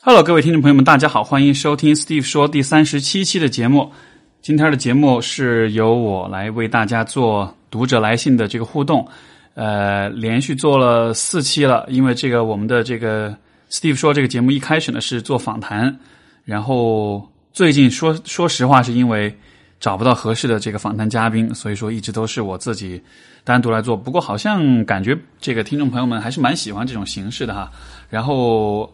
Hello，各位听众朋友们，大家好，欢迎收听 Steve 说第三十七期的节目。今天的节目是由我来为大家做读者来信的这个互动，呃，连续做了四期了。因为这个我们的这个 Steve 说这个节目一开始呢是做访谈，然后最近说说实话是因为找不到合适的这个访谈嘉宾，所以说一直都是我自己单独来做。不过好像感觉这个听众朋友们还是蛮喜欢这种形式的哈。然后。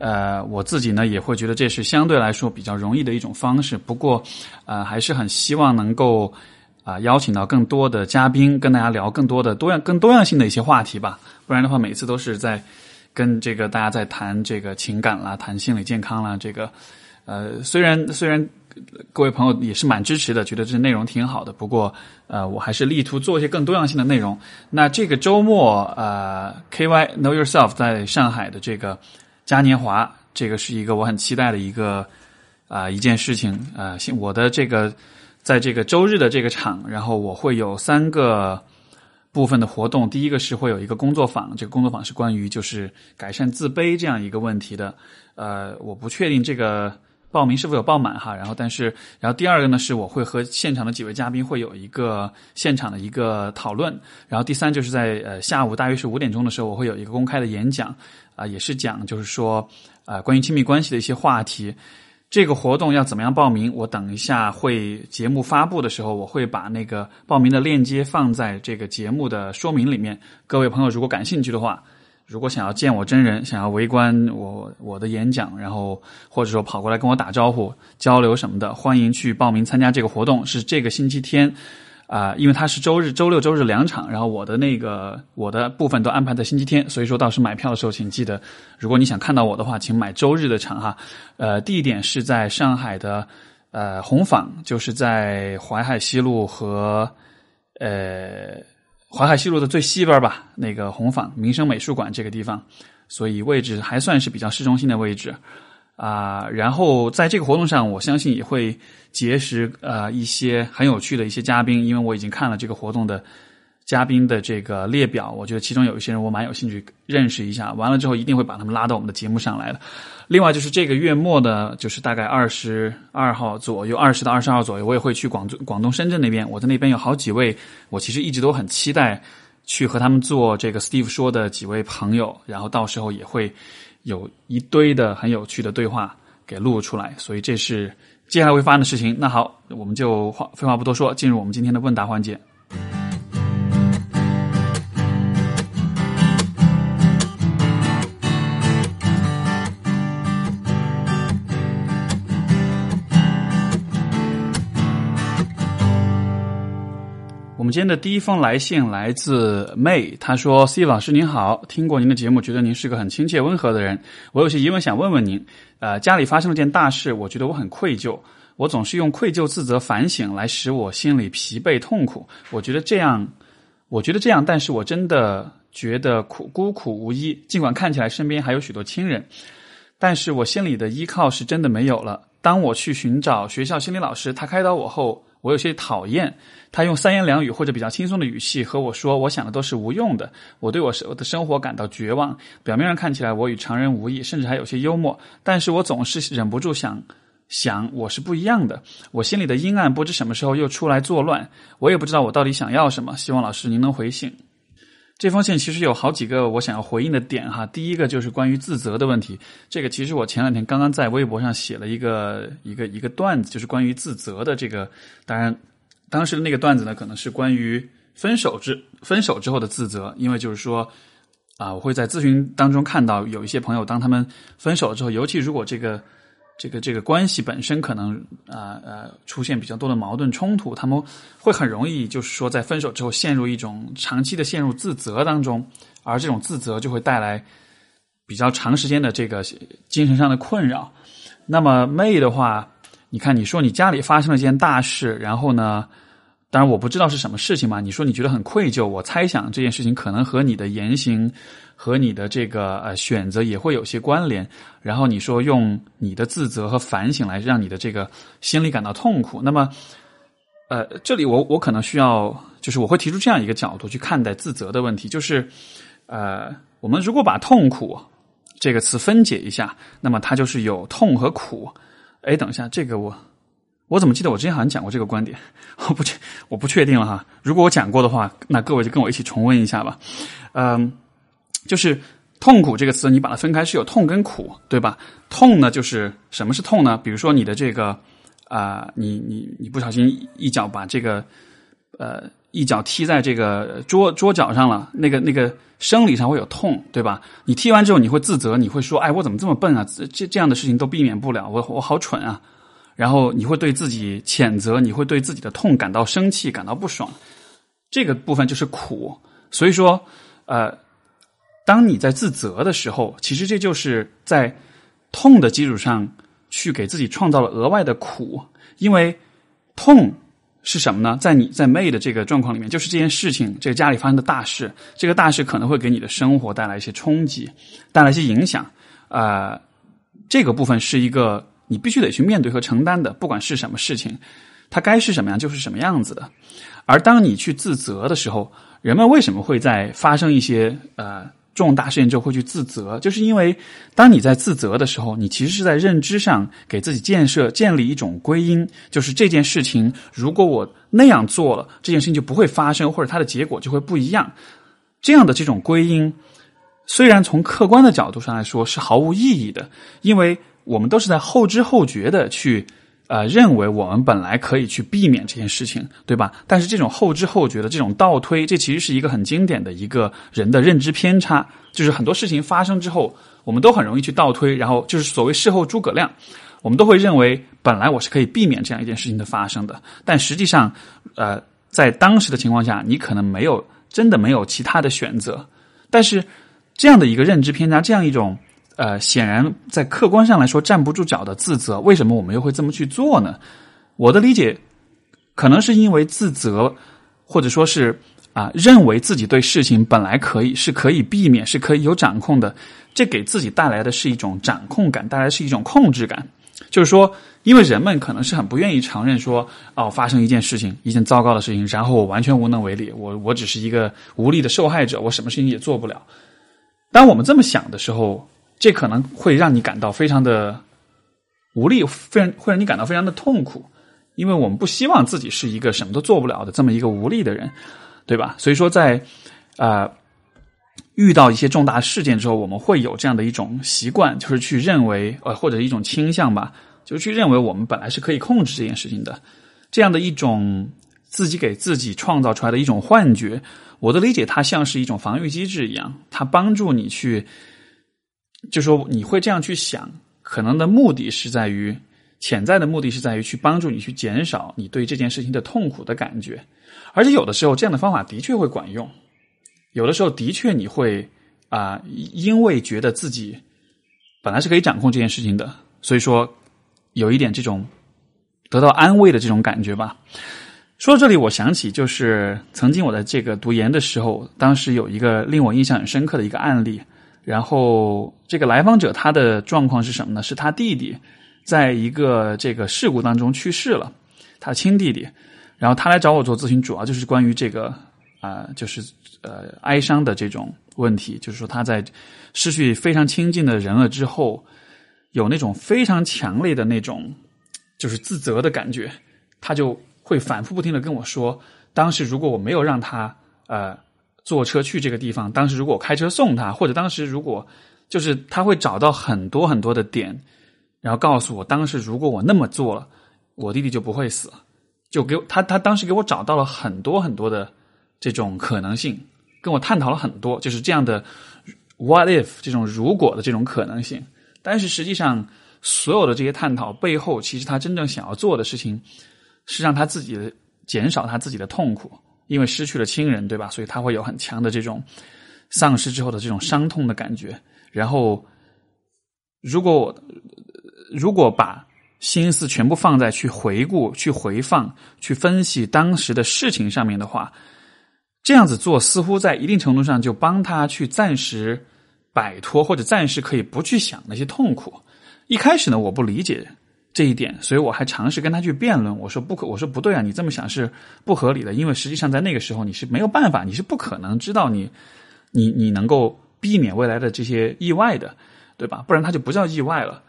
呃，我自己呢也会觉得这是相对来说比较容易的一种方式。不过，呃，还是很希望能够啊邀请到更多的嘉宾，跟大家聊更多的多样、更多样性的一些话题吧。不然的话，每次都是在跟这个大家在谈这个情感啦、谈心理健康啦。这个呃，虽然虽然各位朋友也是蛮支持的，觉得这内容挺好的。不过，呃，我还是力图做一些更多样性的内容。那这个周末，呃，KY Know Yourself 在上海的这个。嘉年华，这个是一个我很期待的一个啊一件事情啊。我的这个在这个周日的这个场，然后我会有三个部分的活动。第一个是会有一个工作坊，这个工作坊是关于就是改善自卑这样一个问题的。呃，我不确定这个报名是否有报满哈。然后，但是，然后第二个呢，是我会和现场的几位嘉宾会有一个现场的一个讨论。然后第三就是在呃下午大约是五点钟的时候，我会有一个公开的演讲。啊，也是讲，就是说，啊，关于亲密关系的一些话题。这个活动要怎么样报名？我等一下会节目发布的时候，我会把那个报名的链接放在这个节目的说明里面。各位朋友，如果感兴趣的话，如果想要见我真人，想要围观我我的演讲，然后或者说跑过来跟我打招呼、交流什么的，欢迎去报名参加这个活动。是这个星期天。啊，因为它是周日、周六、周日两场，然后我的那个我的部分都安排在星期天，所以说到时买票的时候，请记得，如果你想看到我的话，请买周日的场哈。呃，地点是在上海的呃红坊，就是在淮海西路和呃淮海西路的最西边吧，那个红坊民生美术馆这个地方，所以位置还算是比较市中心的位置。啊，然后在这个活动上，我相信也会结识呃一些很有趣的一些嘉宾，因为我已经看了这个活动的嘉宾的这个列表，我觉得其中有一些人我蛮有兴趣认识一下。完了之后，一定会把他们拉到我们的节目上来的。另外就是这个月末的，就是大概二十二号左右，二十到二十号左右，我也会去广州、广东深圳那边。我在那边有好几位，我其实一直都很期待去和他们做这个 Steve 说的几位朋友，然后到时候也会。有一堆的很有趣的对话给录出来，所以这是接下来会发生的事情。那好，我们就话废话不多说，进入我们今天的问答环节。今天的第一封来信来自 May，他说：“C 老师您好，听过您的节目，觉得您是个很亲切温和的人。我有些疑问想问问您。呃，家里发生了件大事，我觉得我很愧疚，我总是用愧疚、自责、反省来使我心里疲惫痛苦。我觉得这样，我觉得这样，但是我真的觉得苦孤苦无依。尽管看起来身边还有许多亲人，但是我心里的依靠是真的没有了。当我去寻找学校心理老师，他开导我后。”我有些讨厌他用三言两语或者比较轻松的语气和我说：“我想的都是无用的。”我对我我的生活感到绝望。表面上看起来我与常人无异，甚至还有些幽默，但是我总是忍不住想想我是不一样的。我心里的阴暗不知什么时候又出来作乱，我也不知道我到底想要什么。希望老师您能回信。这封信其实有好几个我想要回应的点哈。第一个就是关于自责的问题，这个其实我前两天刚刚在微博上写了一个一个一个段子，就是关于自责的这个。当然，当时的那个段子呢，可能是关于分手之分手之后的自责，因为就是说啊，我会在咨询当中看到有一些朋友，当他们分手之后，尤其如果这个。这个这个关系本身可能啊呃出现比较多的矛盾冲突，他们会很容易就是说在分手之后陷入一种长期的陷入自责当中，而这种自责就会带来比较长时间的这个精神上的困扰。那么妹的话，你看你说你家里发生了一件大事，然后呢？当然我不知道是什么事情嘛。你说你觉得很愧疚，我猜想这件事情可能和你的言行和你的这个呃选择也会有些关联。然后你说用你的自责和反省来让你的这个心里感到痛苦。那么，呃，这里我我可能需要就是我会提出这样一个角度去看待自责的问题，就是呃，我们如果把痛苦这个词分解一下，那么它就是有痛和苦。哎，等一下，这个我我怎么记得我之前好像讲过这个观点？我不确我不确定了哈。如果我讲过的话，那各位就跟我一起重温一下吧。嗯，就是痛苦这个词，你把它分开是有痛跟苦，对吧？痛呢，就是什么是痛呢？比如说你的这个啊，你你你不小心一脚把这个呃一脚踢在这个桌桌角上了，那个那个生理上会有痛，对吧？你踢完之后你会自责，你会说，哎，我怎么这么笨啊？这这样的事情都避免不了，我我好蠢啊！然后你会对自己谴责，你会对自己的痛感到生气，感到不爽。这个部分就是苦。所以说，呃，当你在自责的时候，其实这就是在痛的基础上去给自己创造了额外的苦。因为痛是什么呢？在你在妹的这个状况里面，就是这件事情，这个家里发生的大事，这个大事可能会给你的生活带来一些冲击，带来一些影响。啊，这个部分是一个。你必须得去面对和承担的，不管是什么事情，它该是什么样就是什么样子的。而当你去自责的时候，人们为什么会在发生一些呃重大事件之后会去自责？就是因为当你在自责的时候，你其实是在认知上给自己建设建立一种归因，就是这件事情如果我那样做了，这件事情就不会发生，或者它的结果就会不一样。这样的这种归因，虽然从客观的角度上来说是毫无意义的，因为。我们都是在后知后觉的去，呃，认为我们本来可以去避免这件事情，对吧？但是这种后知后觉的这种倒推，这其实是一个很经典的一个人的认知偏差。就是很多事情发生之后，我们都很容易去倒推，然后就是所谓事后诸葛亮，我们都会认为本来我是可以避免这样一件事情的发生的，但实际上，呃，在当时的情况下，你可能没有真的没有其他的选择。但是这样的一个认知偏差，这样一种。呃，显然在客观上来说站不住脚的自责，为什么我们又会这么去做呢？我的理解可能是因为自责，或者说是啊，认为自己对事情本来可以是可以避免，是可以有掌控的，这给自己带来的是一种掌控感，带来是一种控制感。就是说，因为人们可能是很不愿意承认说，哦，发生一件事情，一件糟糕的事情，然后我完全无能为力，我我只是一个无力的受害者，我什么事情也做不了。当我们这么想的时候。这可能会让你感到非常的无力，非常会让你感到非常的痛苦，因为我们不希望自己是一个什么都做不了的这么一个无力的人，对吧？所以说，在啊遇到一些重大事件之后，我们会有这样的一种习惯，就是去认为呃或者一种倾向吧，就去认为我们本来是可以控制这件事情的，这样的一种自己给自己创造出来的一种幻觉。我的理解，它像是一种防御机制一样，它帮助你去。就说你会这样去想，可能的目的是在于潜在的目的是在于去帮助你去减少你对这件事情的痛苦的感觉，而且有的时候这样的方法的确会管用，有的时候的确你会啊，因为觉得自己本来是可以掌控这件事情的，所以说有一点这种得到安慰的这种感觉吧。说到这里，我想起就是曾经我在这个读研的时候，当时有一个令我印象很深刻的一个案例。然后，这个来访者他的状况是什么呢？是他弟弟在一个这个事故当中去世了，他亲弟弟。然后他来找我做咨询，主要就是关于这个啊，就是呃哀伤的这种问题。就是说他在失去非常亲近的人了之后，有那种非常强烈的那种就是自责的感觉，他就会反复不停的跟我说，当时如果我没有让他呃。坐车去这个地方，当时如果我开车送他，或者当时如果就是他会找到很多很多的点，然后告诉我，当时如果我那么做了，我弟弟就不会死，就给我他他当时给我找到了很多很多的这种可能性，跟我探讨了很多，就是这样的 what if 这种如果的这种可能性。但是实际上，所有的这些探讨背后，其实他真正想要做的事情是让他自己减少他自己的痛苦。因为失去了亲人，对吧？所以他会有很强的这种丧失之后的这种伤痛的感觉。然后，如果我如果把心思全部放在去回顾、去回放、去分析当时的事情上面的话，这样子做似乎在一定程度上就帮他去暂时摆脱，或者暂时可以不去想那些痛苦。一开始呢，我不理解。这一点，所以我还尝试跟他去辩论。我说不可，我说不对啊，你这么想是不合理的。因为实际上在那个时候你是没有办法，你是不可能知道你，你你能够避免未来的这些意外的，对吧？不然它就不叫意外了。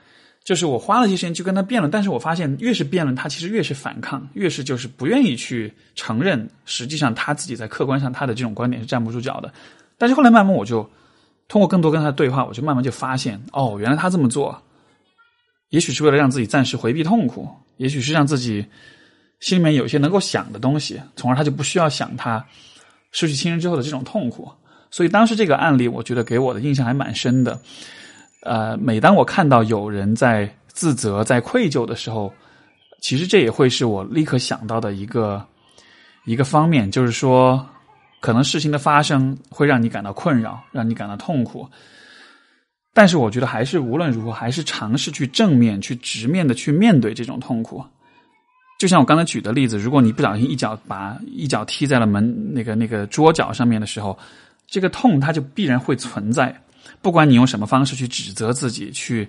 就是我花了一些时间去跟他辩论，但是我发现越是辩论，他其实越是反抗，越是就是不愿意去承认，实际上他自己在客观上他的这种观点是站不住脚的。但是后来慢慢我就通过更多跟他的对话，我就慢慢就发现，哦，原来他这么做，也许是为了让自己暂时回避痛苦，也许是让自己心里面有一些能够想的东西，从而他就不需要想他失去亲人之后的这种痛苦。所以当时这个案例，我觉得给我的印象还蛮深的。呃，每当我看到有人在自责、在愧疚的时候，其实这也会是我立刻想到的一个一个方面，就是说，可能事情的发生会让你感到困扰，让你感到痛苦。但是，我觉得还是无论如何，还是尝试去正面、去直面的去面对这种痛苦。就像我刚才举的例子，如果你不小心一脚把一脚踢在了门那个那个桌角上面的时候，这个痛它就必然会存在。不管你用什么方式去指责自己，去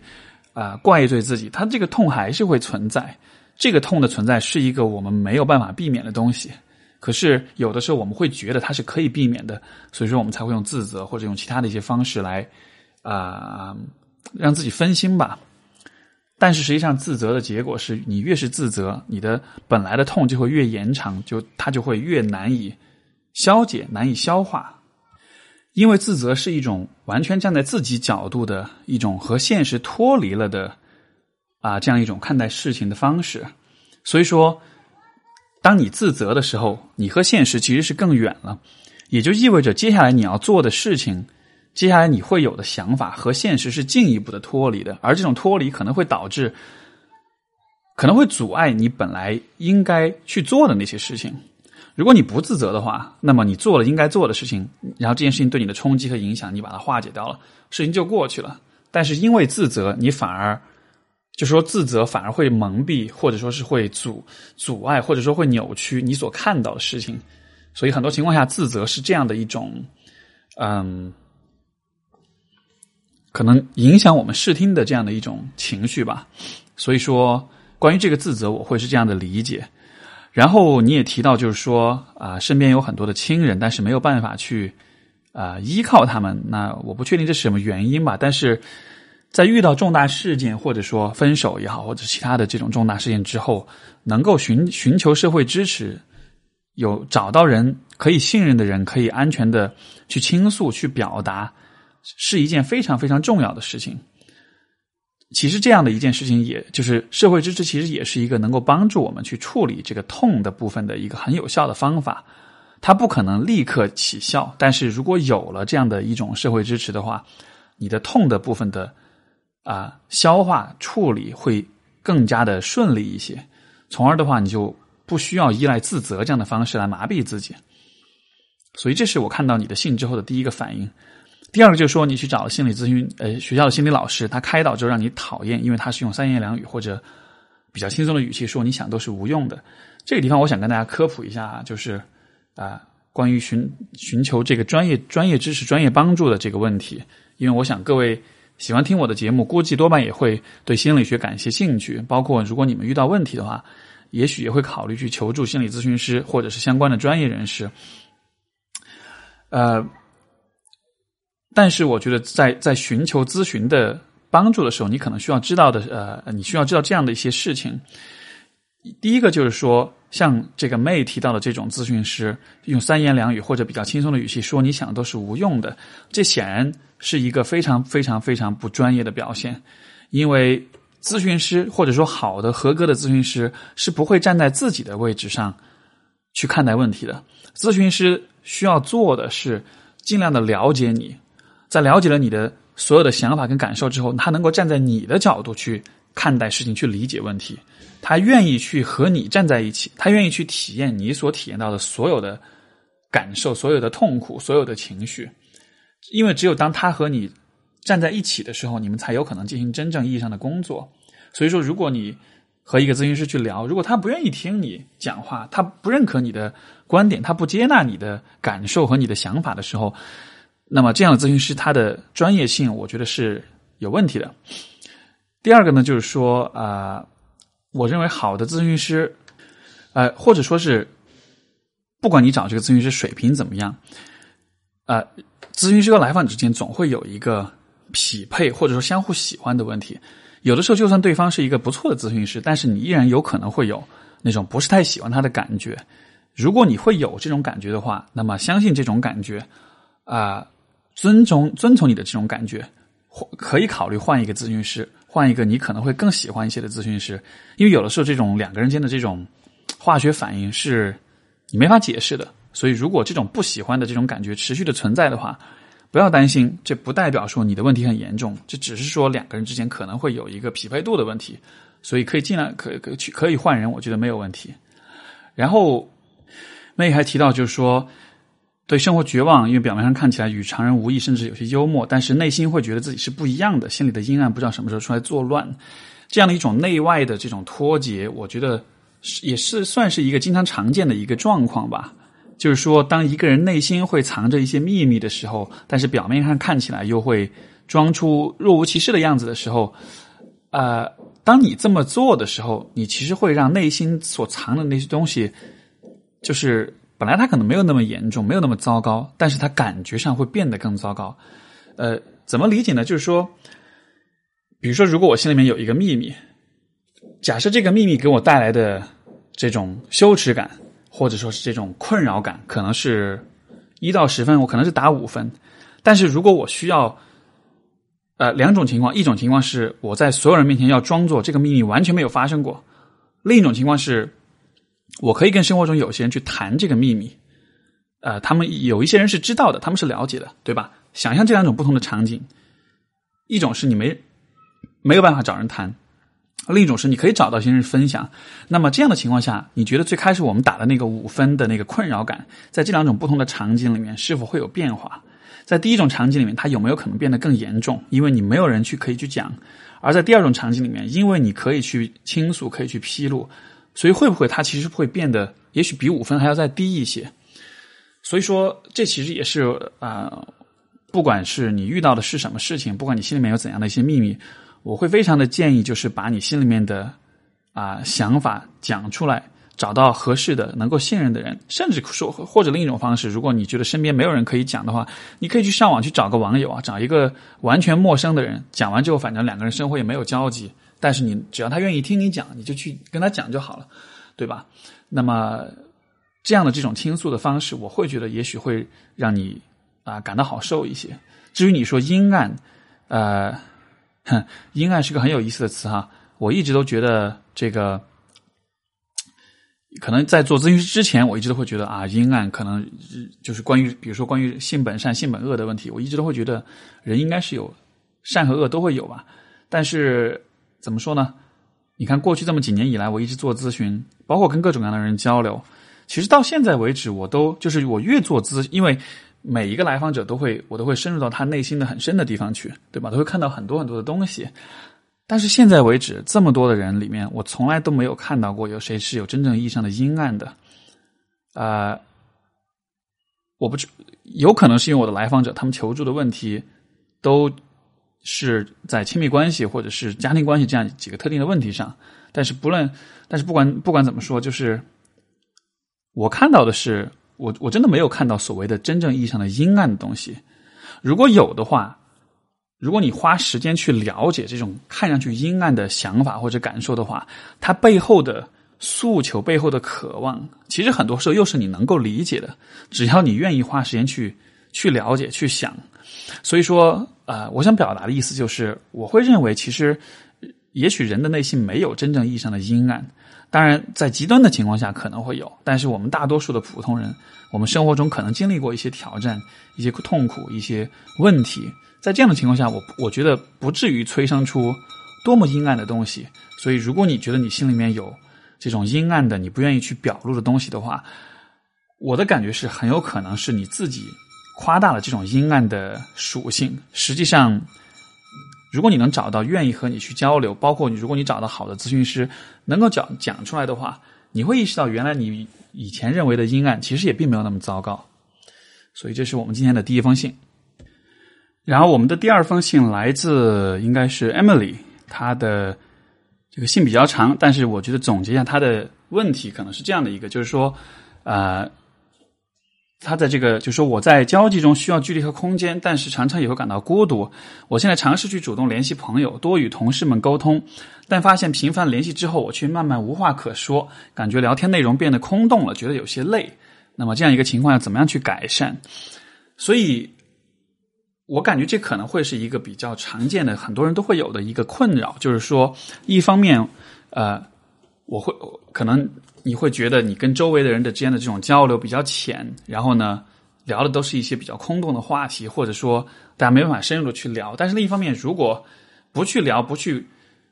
啊怪罪自己，它这个痛还是会存在。这个痛的存在是一个我们没有办法避免的东西。可是有的时候我们会觉得它是可以避免的，所以说我们才会用自责或者用其他的一些方式来啊让自己分心吧。但是实际上自责的结果是你越是自责，你的本来的痛就会越延长，就它就会越难以消解、难以消化。因为自责是一种完全站在自己角度的一种和现实脱离了的啊，这样一种看待事情的方式。所以说，当你自责的时候，你和现实其实是更远了，也就意味着接下来你要做的事情，接下来你会有的想法和现实是进一步的脱离的，而这种脱离可能会导致，可能会阻碍你本来应该去做的那些事情。如果你不自责的话，那么你做了应该做的事情，然后这件事情对你的冲击和影响，你把它化解掉了，事情就过去了。但是因为自责，你反而就说自责反而会蒙蔽，或者说是会阻阻碍，或者说会扭曲你所看到的事情。所以很多情况下，自责是这样的一种，嗯，可能影响我们视听的这样的一种情绪吧。所以说，关于这个自责，我会是这样的理解。然后你也提到，就是说啊，身边有很多的亲人，但是没有办法去啊依靠他们。那我不确定这是什么原因吧。但是在遇到重大事件，或者说分手也好，或者其他的这种重大事件之后，能够寻寻求社会支持，有找到人可以信任的人，可以安全的去倾诉、去表达，是一件非常非常重要的事情。其实这样的一件事情，也就是社会支持，其实也是一个能够帮助我们去处理这个痛的部分的一个很有效的方法。它不可能立刻起效，但是如果有了这样的一种社会支持的话，你的痛的部分的啊消化处理会更加的顺利一些，从而的话，你就不需要依赖自责这样的方式来麻痹自己。所以，这是我看到你的信之后的第一个反应。第二个就是说，你去找心理咨询，呃，学校的心理老师，他开导之后让你讨厌，因为他是用三言两语或者比较轻松的语气说，你想都是无用的。这个地方，我想跟大家科普一下，就是啊，关于寻寻求这个专业专业知识、专业帮助的这个问题。因为我想各位喜欢听我的节目，估计多半也会对心理学感兴趣。包括如果你们遇到问题的话，也许也会考虑去求助心理咨询师或者是相关的专业人士。呃。但是我觉得，在在寻求咨询的帮助的时候，你可能需要知道的，呃，你需要知道这样的一些事情。第一个就是说，像这个 May 提到的这种咨询师，用三言两语或者比较轻松的语气说你想都是无用的，这显然是一个非常非常非常不专业的表现。因为咨询师或者说好的合格的咨询师是不会站在自己的位置上去看待问题的。咨询师需要做的是尽量的了解你。在了解了你的所有的想法跟感受之后，他能够站在你的角度去看待事情，去理解问题。他愿意去和你站在一起，他愿意去体验你所体验到的所有的感受、所有的痛苦、所有的情绪。因为只有当他和你站在一起的时候，你们才有可能进行真正意义上的工作。所以说，如果你和一个咨询师去聊，如果他不愿意听你讲话，他不认可你的观点，他不接纳你的感受和你的想法的时候，那么这样的咨询师，他的专业性，我觉得是有问题的。第二个呢，就是说啊，我认为好的咨询师，呃，或者说是，不管你找这个咨询师水平怎么样，啊，咨询师和来访之间总会有一个匹配或者说相互喜欢的问题。有的时候，就算对方是一个不错的咨询师，但是你依然有可能会有那种不是太喜欢他的感觉。如果你会有这种感觉的话，那么相信这种感觉啊，尊重遵从你的这种感觉，可以考虑换一个咨询师，换一个你可能会更喜欢一些的咨询师。因为有的时候，这种两个人间的这种 化学反应是你没法解释的。所以，如果这种不喜欢的这种感觉持续的存在的话，不要担心，这不代表说你的问题很严重，这只是说两个人之间可能会有一个匹配度的问题，所以可以尽量可可去可以换人，我觉得没有问题。然后，妹还提到就是说，对生活绝望，因为表面上看起来与常人无异，甚至有些幽默，但是内心会觉得自己是不一样的，心里的阴暗不知道什么时候出来作乱，这样的一种内外的这种脱节，我觉得是也是算是一个经常常见的一个状况吧。就是说，当一个人内心会藏着一些秘密的时候，但是表面上看起来又会装出若无其事的样子的时候，呃，当你这么做的时候，你其实会让内心所藏的那些东西，就是本来他可能没有那么严重，没有那么糟糕，但是他感觉上会变得更糟糕。呃，怎么理解呢？就是说，比如说，如果我心里面有一个秘密，假设这个秘密给我带来的这种羞耻感。或者说是这种困扰感，可能是一到十分，我可能是打五分。但是如果我需要，呃，两种情况，一种情况是我在所有人面前要装作这个秘密完全没有发生过；另一种情况是，我可以跟生活中有些人去谈这个秘密，呃，他们有一些人是知道的，他们是了解的，对吧？想象这两种不同的场景，一种是你没没有办法找人谈。另一种是你可以找到些人分享，那么这样的情况下，你觉得最开始我们打的那个五分的那个困扰感，在这两种不同的场景里面是否会有变化？在第一种场景里面，它有没有可能变得更严重？因为你没有人去可以去讲，而在第二种场景里面，因为你可以去倾诉，可以去披露，所以会不会它其实会变得也许比五分还要再低一些？所以说，这其实也是啊，不管是你遇到的是什么事情，不管你心里面有怎样的一些秘密。我会非常的建议，就是把你心里面的啊想法讲出来，找到合适的、能够信任的人，甚至说或者另一种方式，如果你觉得身边没有人可以讲的话，你可以去上网去找个网友啊，找一个完全陌生的人，讲完之后，反正两个人生活也没有交集，但是你只要他愿意听你讲，你就去跟他讲就好了，对吧？那么这样的这种倾诉的方式，我会觉得也许会让你啊感到好受一些。至于你说阴暗，呃。哼，阴暗是个很有意思的词哈。我一直都觉得这个，可能在做咨询师之前，我一直都会觉得啊，阴暗可能就是关于，比如说关于性本善、性本恶的问题，我一直都会觉得人应该是有善和恶都会有吧。但是怎么说呢？你看过去这么几年以来，我一直做咨询，包括跟各种各样的人交流，其实到现在为止，我都就是我越做咨，因为。每一个来访者都会，我都会深入到他内心的很深的地方去，对吧？都会看到很多很多的东西。但是现在为止，这么多的人里面，我从来都没有看到过有谁是有真正意义上的阴暗的。啊，我不知，有可能是因为我的来访者他们求助的问题都是在亲密关系或者是家庭关系这样几个特定的问题上。但是不论，但是不管不管怎么说，就是我看到的是。我我真的没有看到所谓的真正意义上的阴暗的东西。如果有的话，如果你花时间去了解这种看上去阴暗的想法或者感受的话，它背后的诉求、背后的渴望，其实很多时候又是你能够理解的。只要你愿意花时间去去了解、去想。所以说，呃，我想表达的意思就是，我会认为，其实也许人的内心没有真正意义上的阴暗。当然，在极端的情况下可能会有，但是我们大多数的普通人，我们生活中可能经历过一些挑战、一些痛苦、一些问题，在这样的情况下，我我觉得不至于催生出多么阴暗的东西。所以，如果你觉得你心里面有这种阴暗的、你不愿意去表露的东西的话，我的感觉是很有可能是你自己夸大了这种阴暗的属性。实际上。如果你能找到愿意和你去交流，包括你，如果你找到好的咨询师，能够讲讲出来的话，你会意识到原来你以前认为的阴暗，其实也并没有那么糟糕。所以这是我们今天的第一封信。然后我们的第二封信来自应该是 Emily，她的这个信比较长，但是我觉得总结一下她的问题，可能是这样的一个，就是说，呃，他在这个就说我在交际中需要距离和空间，但是常常也会感到孤独。我现在尝试去主动联系朋友，多与同事们沟通，但发现频繁联系之后，我却慢慢无话可说，感觉聊天内容变得空洞了，觉得有些累。那么这样一个情况要怎么样去改善？所以。我感觉这可能会是一个比较常见的，很多人都会有的一个困扰，就是说，一方面，呃，我会可能你会觉得你跟周围的人的之间的这种交流比较浅，然后呢，聊的都是一些比较空洞的话题，或者说大家没办法深入的去聊。但是另一方面，如果不去聊、不去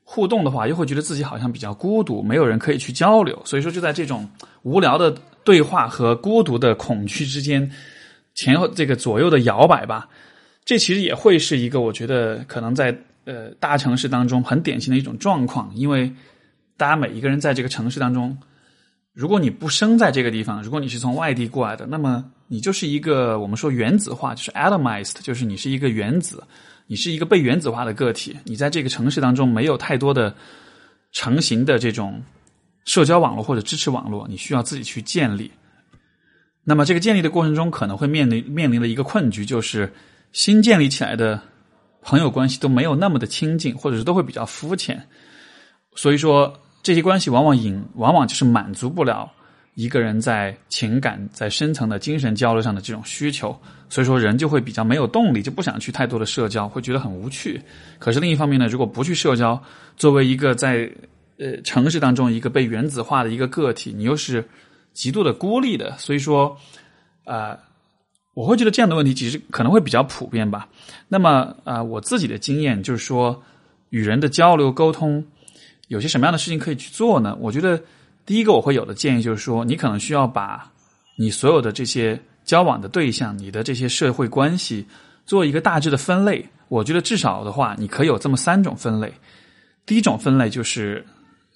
互动的话，又会觉得自己好像比较孤独，没有人可以去交流。所以说，就在这种无聊的对话和孤独的恐惧之间，前后这个左右的摇摆吧。这其实也会是一个，我觉得可能在呃大城市当中很典型的一种状况，因为大家每一个人在这个城市当中，如果你不生在这个地方，如果你是从外地过来的，那么你就是一个我们说原子化，就是 atomized，就是你是一个原子，你是一个被原子化的个体，你在这个城市当中没有太多的成型的这种社交网络或者支持网络，你需要自己去建立。那么这个建立的过程中，可能会面临面临的一个困局就是。新建立起来的朋友关系都没有那么的亲近，或者是都会比较肤浅，所以说这些关系往往引，往往就是满足不了一个人在情感、在深层的精神交流上的这种需求，所以说人就会比较没有动力，就不想去太多的社交，会觉得很无趣。可是另一方面呢，如果不去社交，作为一个在呃城市当中一个被原子化的一个个体，你又是极度的孤立的，所以说啊。我会觉得这样的问题其实可能会比较普遍吧。那么啊，我自己的经验就是说，与人的交流沟通有些什么样的事情可以去做呢？我觉得第一个我会有的建议就是说，你可能需要把你所有的这些交往的对象、你的这些社会关系做一个大致的分类。我觉得至少的话，你可以有这么三种分类。第一种分类就是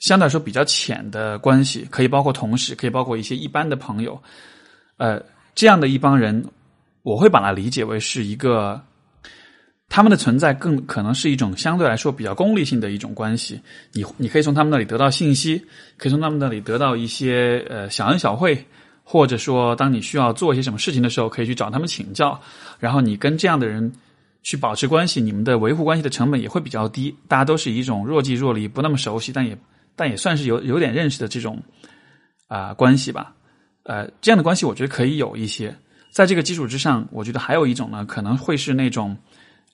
相对来说比较浅的关系，可以包括同事，可以包括一些一般的朋友，呃，这样的一帮人。我会把它理解为是一个，他们的存在更可能是一种相对来说比较功利性的一种关系。你你可以从他们那里得到信息，可以从他们那里得到一些呃小恩小惠，或者说当你需要做一些什么事情的时候，可以去找他们请教。然后你跟这样的人去保持关系，你们的维护关系的成本也会比较低。大家都是一种若即若离、不那么熟悉，但也但也算是有有点认识的这种啊关系吧。呃，这样的关系我觉得可以有一些。在这个基础之上，我觉得还有一种呢，可能会是那种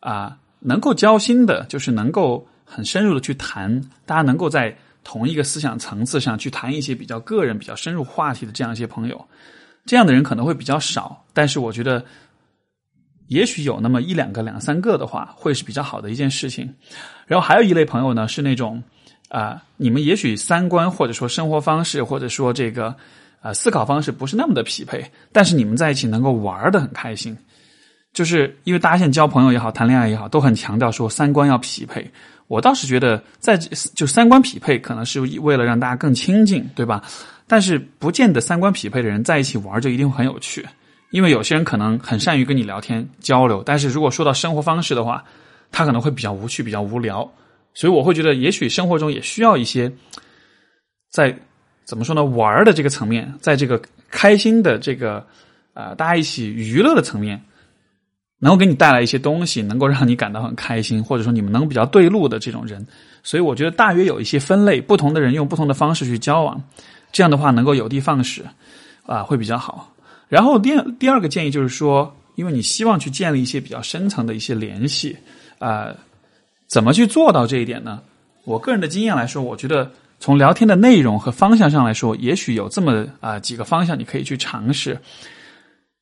啊，能够交心的，就是能够很深入的去谈，大家能够在同一个思想层次上去谈一些比较个人、比较深入话题的这样一些朋友，这样的人可能会比较少。但是我觉得，也许有那么一两个、两三个的话，会是比较好的一件事情。然后还有一类朋友呢，是那种啊，你们也许三观或者说生活方式，或者说这个。啊，思考方式不是那么的匹配，但是你们在一起能够玩的很开心，就是因为大家现在交朋友也好，谈恋爱也好，都很强调说三观要匹配。我倒是觉得，在就三观匹配，可能是为了让大家更亲近，对吧？但是不见得三观匹配的人在一起玩就一定很有趣，因为有些人可能很善于跟你聊天交流，但是如果说到生活方式的话，他可能会比较无趣、比较无聊。所以我会觉得，也许生活中也需要一些在。怎么说呢？玩的这个层面，在这个开心的这个啊，大家一起娱乐的层面，能够给你带来一些东西，能够让你感到很开心，或者说你们能比较对路的这种人，所以我觉得大约有一些分类，不同的人用不同的方式去交往，这样的话能够有的放矢啊，会比较好。然后第第二个建议就是说，因为你希望去建立一些比较深层的一些联系啊，怎么去做到这一点呢？我个人的经验来说，我觉得。从聊天的内容和方向上来说，也许有这么啊几个方向你可以去尝试。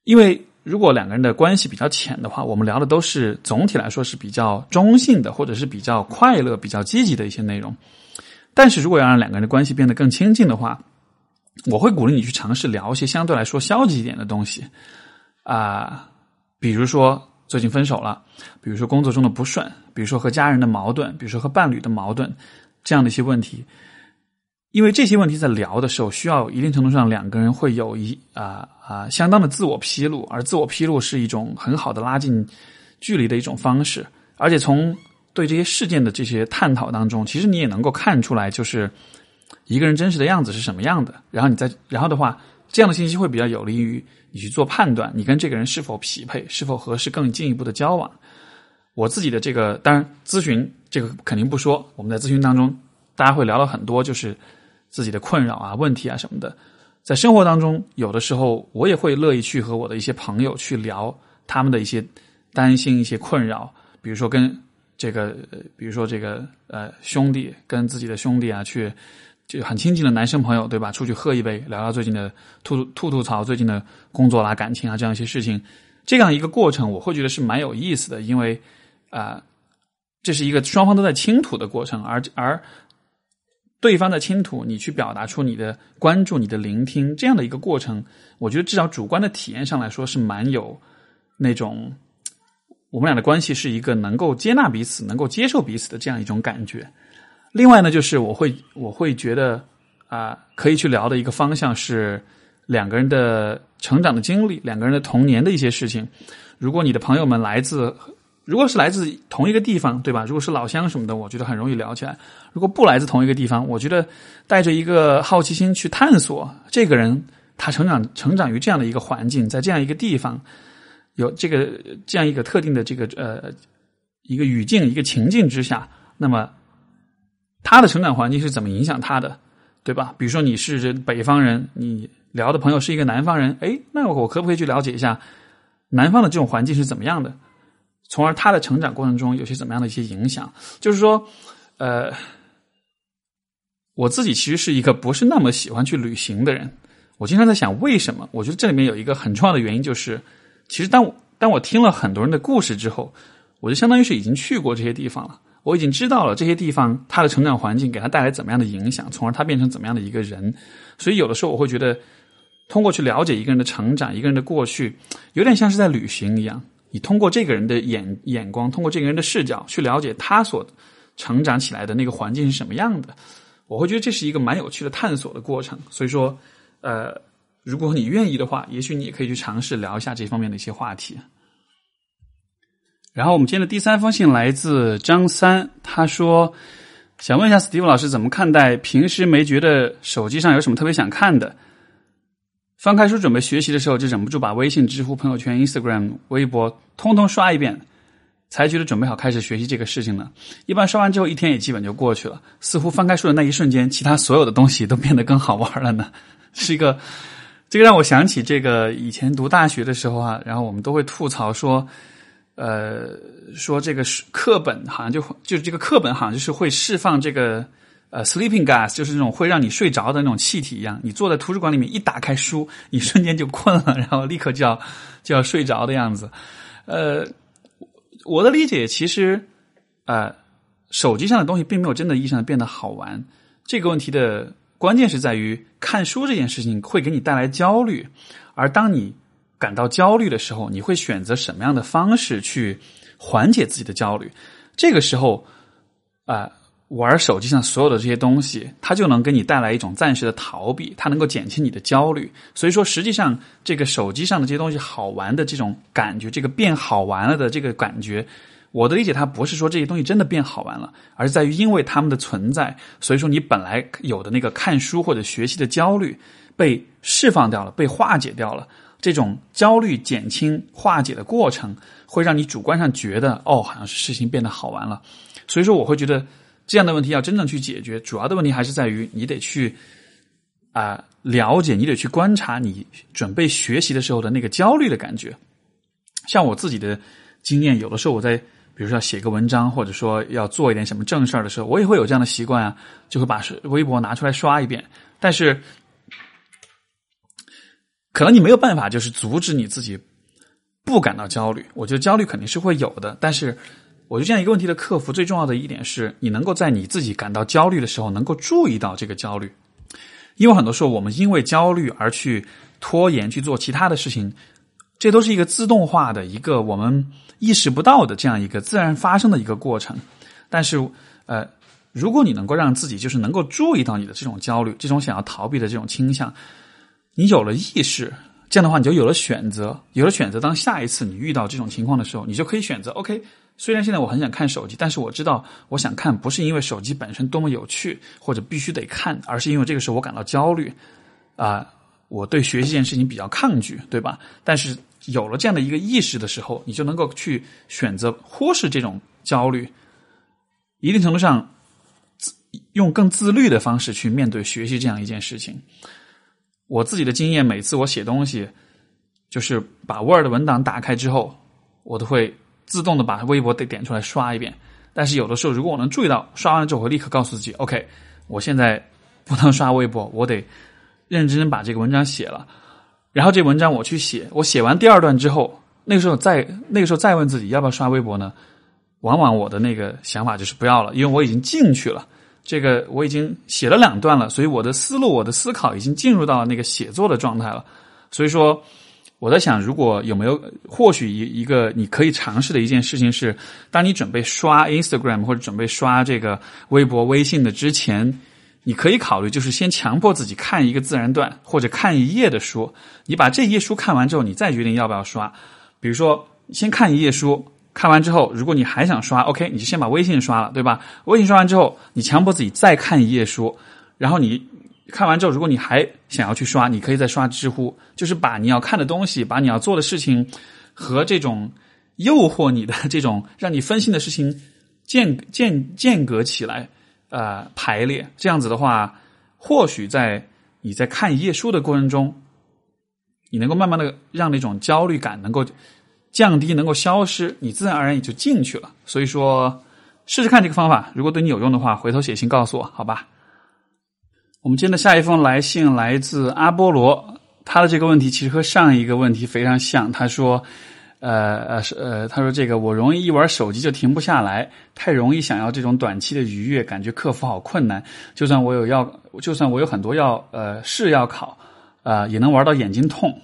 因为如果两个人的关系比较浅的话，我们聊的都是总体来说是比较中性的，或者是比较快乐、比较积极的一些内容。但是如果要让两个人的关系变得更亲近的话，我会鼓励你去尝试聊一些相对来说消极一点的东西啊，比如说最近分手了，比如说工作中的不顺，比如说和家人的矛盾，比如说和伴侣的矛盾，这样的一些问题。因为这些问题在聊的时候，需要一定程度上两个人会有一啊啊相当的自我披露，而自我披露是一种很好的拉近距离的一种方式。而且从对这些事件的这些探讨当中，其实你也能够看出来，就是一个人真实的样子是什么样的。然后你再然后的话，这样的信息会比较有利于你去做判断，你跟这个人是否匹配，是否合适更进一步的交往。我自己的这个，当然咨询这个肯定不说，我们在咨询当中，大家会聊到很多，就是自己的困扰啊、问题啊什么的。在生活当中，有的时候我也会乐意去和我的一些朋友去聊他们的一些担心、一些困扰，比如说跟这个，比如说这个呃兄弟跟自己的兄弟啊，去就很亲近的男生朋友，对吧？出去喝一杯，聊聊最近的吐吐吐槽最近的工作啦、感情啊这样一些事情，这样一个过程，我会觉得是蛮有意思的，因为。啊，这是一个双方都在倾吐的过程，而而对方在倾吐，你去表达出你的关注、你的聆听，这样的一个过程，我觉得至少主观的体验上来说是蛮有那种我们俩的关系是一个能够接纳彼此、能够接受彼此的这样一种感觉。另外呢，就是我会我会觉得啊，可以去聊的一个方向是两个人的成长的经历，两个人的童年的一些事情。如果你的朋友们来自。如果是来自同一个地方，对吧？如果是老乡什么的，我觉得很容易聊起来。如果不来自同一个地方，我觉得带着一个好奇心去探索这个人，他成长成长于这样的一个环境，在这样一个地方，有这个这样一个特定的这个呃一个语境、一个情境之下，那么他的成长环境是怎么影响他的，对吧？比如说你是北方人，你聊的朋友是一个南方人，哎，那我可不可以去了解一下南方的这种环境是怎么样的？从而他的成长过程中有些怎么样的一些影响？就是说，呃，我自己其实是一个不是那么喜欢去旅行的人。我经常在想，为什么？我觉得这里面有一个很重要的原因，就是其实当我当我听了很多人的故事之后，我就相当于是已经去过这些地方了。我已经知道了这些地方他的成长环境给他带来怎么样的影响，从而他变成怎么样的一个人。所以有的时候我会觉得，通过去了解一个人的成长、一个人的过去，有点像是在旅行一样。你通过这个人的眼眼光，通过这个人的视角去了解他所成长起来的那个环境是什么样的，我会觉得这是一个蛮有趣的探索的过程。所以说，呃，如果你愿意的话，也许你也可以去尝试聊一下这方面的一些话题。然后我们今天的第三封信来自张三，他说想问一下史蒂夫老师怎么看待平时没觉得手机上有什么特别想看的。翻开书准备学习的时候，就忍不住把微信、知乎、朋友圈、Instagram、微博通通刷一遍，才觉得准备好开始学习这个事情了。一般刷完之后，一天也基本就过去了。似乎翻开书的那一瞬间，其他所有的东西都变得更好玩了呢。是一个，这个让我想起这个以前读大学的时候啊，然后我们都会吐槽说，呃，说这个课本好像就就是这个课本好像就是会释放这个。呃，sleeping gas 就是那种会让你睡着的那种气体一样。你坐在图书馆里面，一打开书，你瞬间就困了，然后立刻就要就要睡着的样子。呃，我的理解其实，呃，手机上的东西并没有真的意义上变得好玩。这个问题的关键是在于看书这件事情会给你带来焦虑，而当你感到焦虑的时候，你会选择什么样的方式去缓解自己的焦虑？这个时候，啊。玩手机上所有的这些东西，它就能给你带来一种暂时的逃避，它能够减轻你的焦虑。所以说，实际上这个手机上的这些东西好玩的这种感觉，这个变好玩了的这个感觉，我的理解，它不是说这些东西真的变好玩了，而在于因为它们的存在，所以说你本来有的那个看书或者学习的焦虑被释放掉了，被化解掉了。这种焦虑减轻化解的过程，会让你主观上觉得哦，好像是事情变得好玩了。所以说，我会觉得。这样的问题要真正去解决，主要的问题还是在于你得去啊了解，你得去观察你准备学习的时候的那个焦虑的感觉。像我自己的经验，有的时候我在比如说要写个文章，或者说要做一点什么正事儿的时候，我也会有这样的习惯啊，就会把微博拿出来刷一遍。但是可能你没有办法，就是阻止你自己不感到焦虑。我觉得焦虑肯定是会有的，但是。我觉得这样一个问题的克服，最重要的一点是你能够在你自己感到焦虑的时候，能够注意到这个焦虑。因为很多时候，我们因为焦虑而去拖延去做其他的事情，这都是一个自动化的一个我们意识不到的这样一个自然发生的一个过程。但是，呃，如果你能够让自己就是能够注意到你的这种焦虑，这种想要逃避的这种倾向，你有了意识，这样的话你就有了选择，有了选择。当下一次你遇到这种情况的时候，你就可以选择 OK。虽然现在我很想看手机，但是我知道我想看不是因为手机本身多么有趣或者必须得看，而是因为这个时候我感到焦虑啊。我对学习这件事情比较抗拒，对吧？但是有了这样的一个意识的时候，你就能够去选择忽视这种焦虑，一定程度上，用更自律的方式去面对学习这样一件事情。我自己的经验，每次我写东西，就是把 Word 文档打开之后，我都会自动的把微博得点出来刷一遍。但是有的时候，如果我能注意到刷完了之后，我会立刻告诉自己：“OK，我现在不能刷微博，我得认真真把这个文章写了。然后这文章我去写，我写完第二段之后，那个时候再那个时候再问自己要不要刷微博呢？往往我的那个想法就是不要了，因为我已经进去了。”这个我已经写了两段了，所以我的思路、我的思考已经进入到了那个写作的状态了。所以说，我在想，如果有没有或许一一个你可以尝试的一件事情是，当你准备刷 Instagram 或者准备刷这个微博、微信的之前，你可以考虑就是先强迫自己看一个自然段或者看一页的书。你把这一页书看完之后，你再决定要不要刷。比如说，先看一页书。看完之后，如果你还想刷，OK，你就先把微信刷了，对吧？微信刷完之后，你强迫自己再看一页书，然后你看完之后，如果你还想要去刷，你可以再刷知乎，就是把你要看的东西，把你要做的事情和这种诱惑你的这种让你分心的事情间间间隔起来，呃，排列。这样子的话，或许在你在看一页书的过程中，你能够慢慢的让那种焦虑感能够。降低能够消失，你自然而然也就进去了。所以说，试试看这个方法，如果对你有用的话，回头写信告诉我，好吧？我们今天的下一封来信来自阿波罗，他的这个问题其实和上一个问题非常像。他说：“呃呃是呃，他说这个我容易一玩手机就停不下来，太容易想要这种短期的愉悦，感觉克服好困难。就算我有要，就算我有很多要呃试要考啊，也能玩到眼睛痛。”